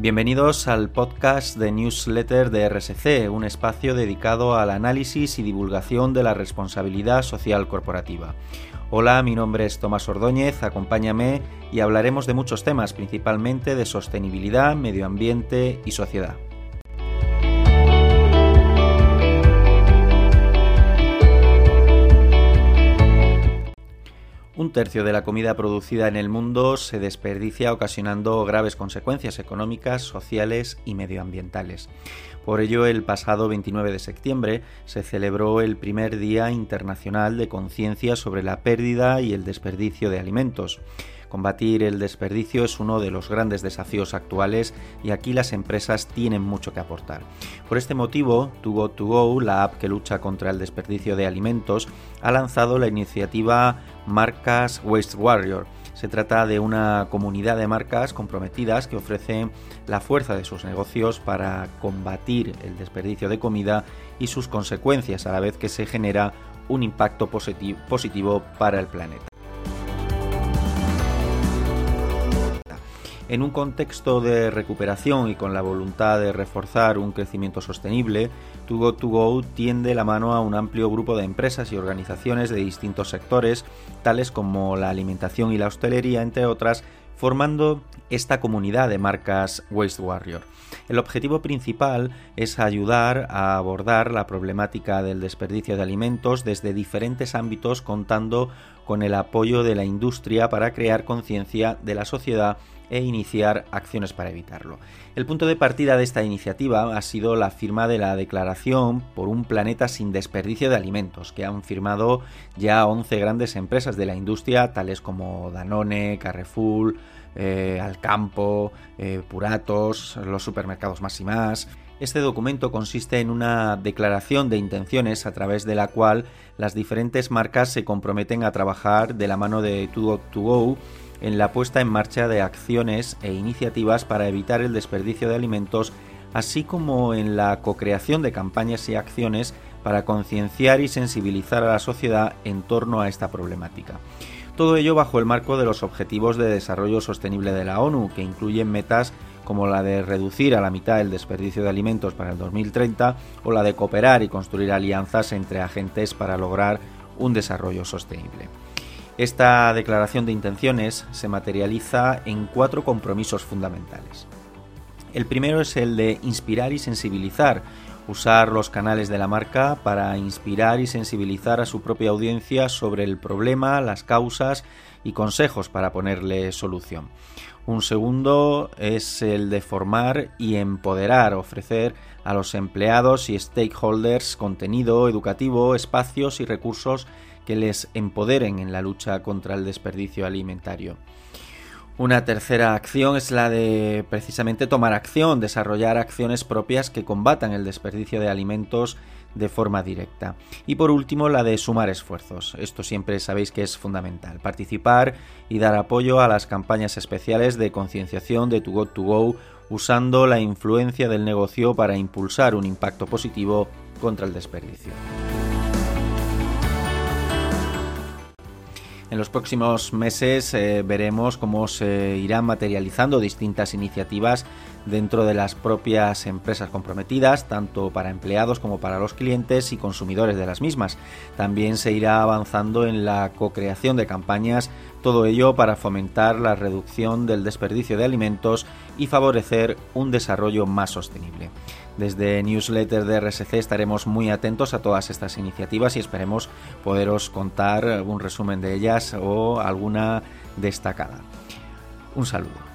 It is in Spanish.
Bienvenidos al podcast de newsletter de RSC, un espacio dedicado al análisis y divulgación de la responsabilidad social corporativa. Hola, mi nombre es Tomás Ordóñez, acompáñame y hablaremos de muchos temas, principalmente de sostenibilidad, medio ambiente y sociedad. Un tercio de la comida producida en el mundo se desperdicia ocasionando graves consecuencias económicas, sociales y medioambientales. Por ello, el pasado 29 de septiembre se celebró el primer Día Internacional de Conciencia sobre la pérdida y el desperdicio de alimentos. Combatir el desperdicio es uno de los grandes desafíos actuales y aquí las empresas tienen mucho que aportar. Por este motivo, To Go To Go, la app que lucha contra el desperdicio de alimentos, ha lanzado la iniciativa Marcas Waste Warrior. Se trata de una comunidad de marcas comprometidas que ofrecen la fuerza de sus negocios para combatir el desperdicio de comida y sus consecuencias a la vez que se genera un impacto positivo para el planeta. En un contexto de recuperación y con la voluntad de reforzar un crecimiento sostenible, Go To Go tiende la mano a un amplio grupo de empresas y organizaciones de distintos sectores, tales como la alimentación y la hostelería, entre otras, formando esta comunidad de marcas Waste Warrior. El objetivo principal es ayudar a abordar la problemática del desperdicio de alimentos desde diferentes ámbitos contando con el apoyo de la industria para crear conciencia de la sociedad e iniciar acciones para evitarlo. El punto de partida de esta iniciativa ha sido la firma de la Declaración por un planeta sin desperdicio de alimentos, que han firmado ya 11 grandes empresas de la industria, tales como Danone, Carrefour, eh, Alcampo, eh, Puratos, los supermercados más y más. Este documento consiste en una declaración de intenciones a través de la cual las diferentes marcas se comprometen a trabajar de la mano de To Go en la puesta en marcha de acciones e iniciativas para evitar el desperdicio de alimentos, así como en la co-creación de campañas y acciones para concienciar y sensibilizar a la sociedad en torno a esta problemática. Todo ello bajo el marco de los Objetivos de Desarrollo Sostenible de la ONU, que incluyen metas como la de reducir a la mitad el desperdicio de alimentos para el 2030 o la de cooperar y construir alianzas entre agentes para lograr un desarrollo sostenible. Esta declaración de intenciones se materializa en cuatro compromisos fundamentales. El primero es el de inspirar y sensibilizar, usar los canales de la marca para inspirar y sensibilizar a su propia audiencia sobre el problema, las causas y consejos para ponerle solución. Un segundo es el de formar y empoderar, ofrecer a los empleados y stakeholders contenido educativo, espacios y recursos que les empoderen en la lucha contra el desperdicio alimentario. Una tercera acción es la de precisamente tomar acción, desarrollar acciones propias que combatan el desperdicio de alimentos de forma directa. Y por último, la de sumar esfuerzos. Esto siempre sabéis que es fundamental. Participar y dar apoyo a las campañas especiales de concienciación de To Go To Go usando la influencia del negocio para impulsar un impacto positivo contra el desperdicio. En los próximos meses eh, veremos cómo se irán materializando distintas iniciativas dentro de las propias empresas comprometidas, tanto para empleados como para los clientes y consumidores de las mismas. También se irá avanzando en la co-creación de campañas, todo ello para fomentar la reducción del desperdicio de alimentos y favorecer un desarrollo más sostenible. Desde Newsletter de RSC estaremos muy atentos a todas estas iniciativas y esperemos poderos contar un resumen de ellas o alguna destacada. Un saludo.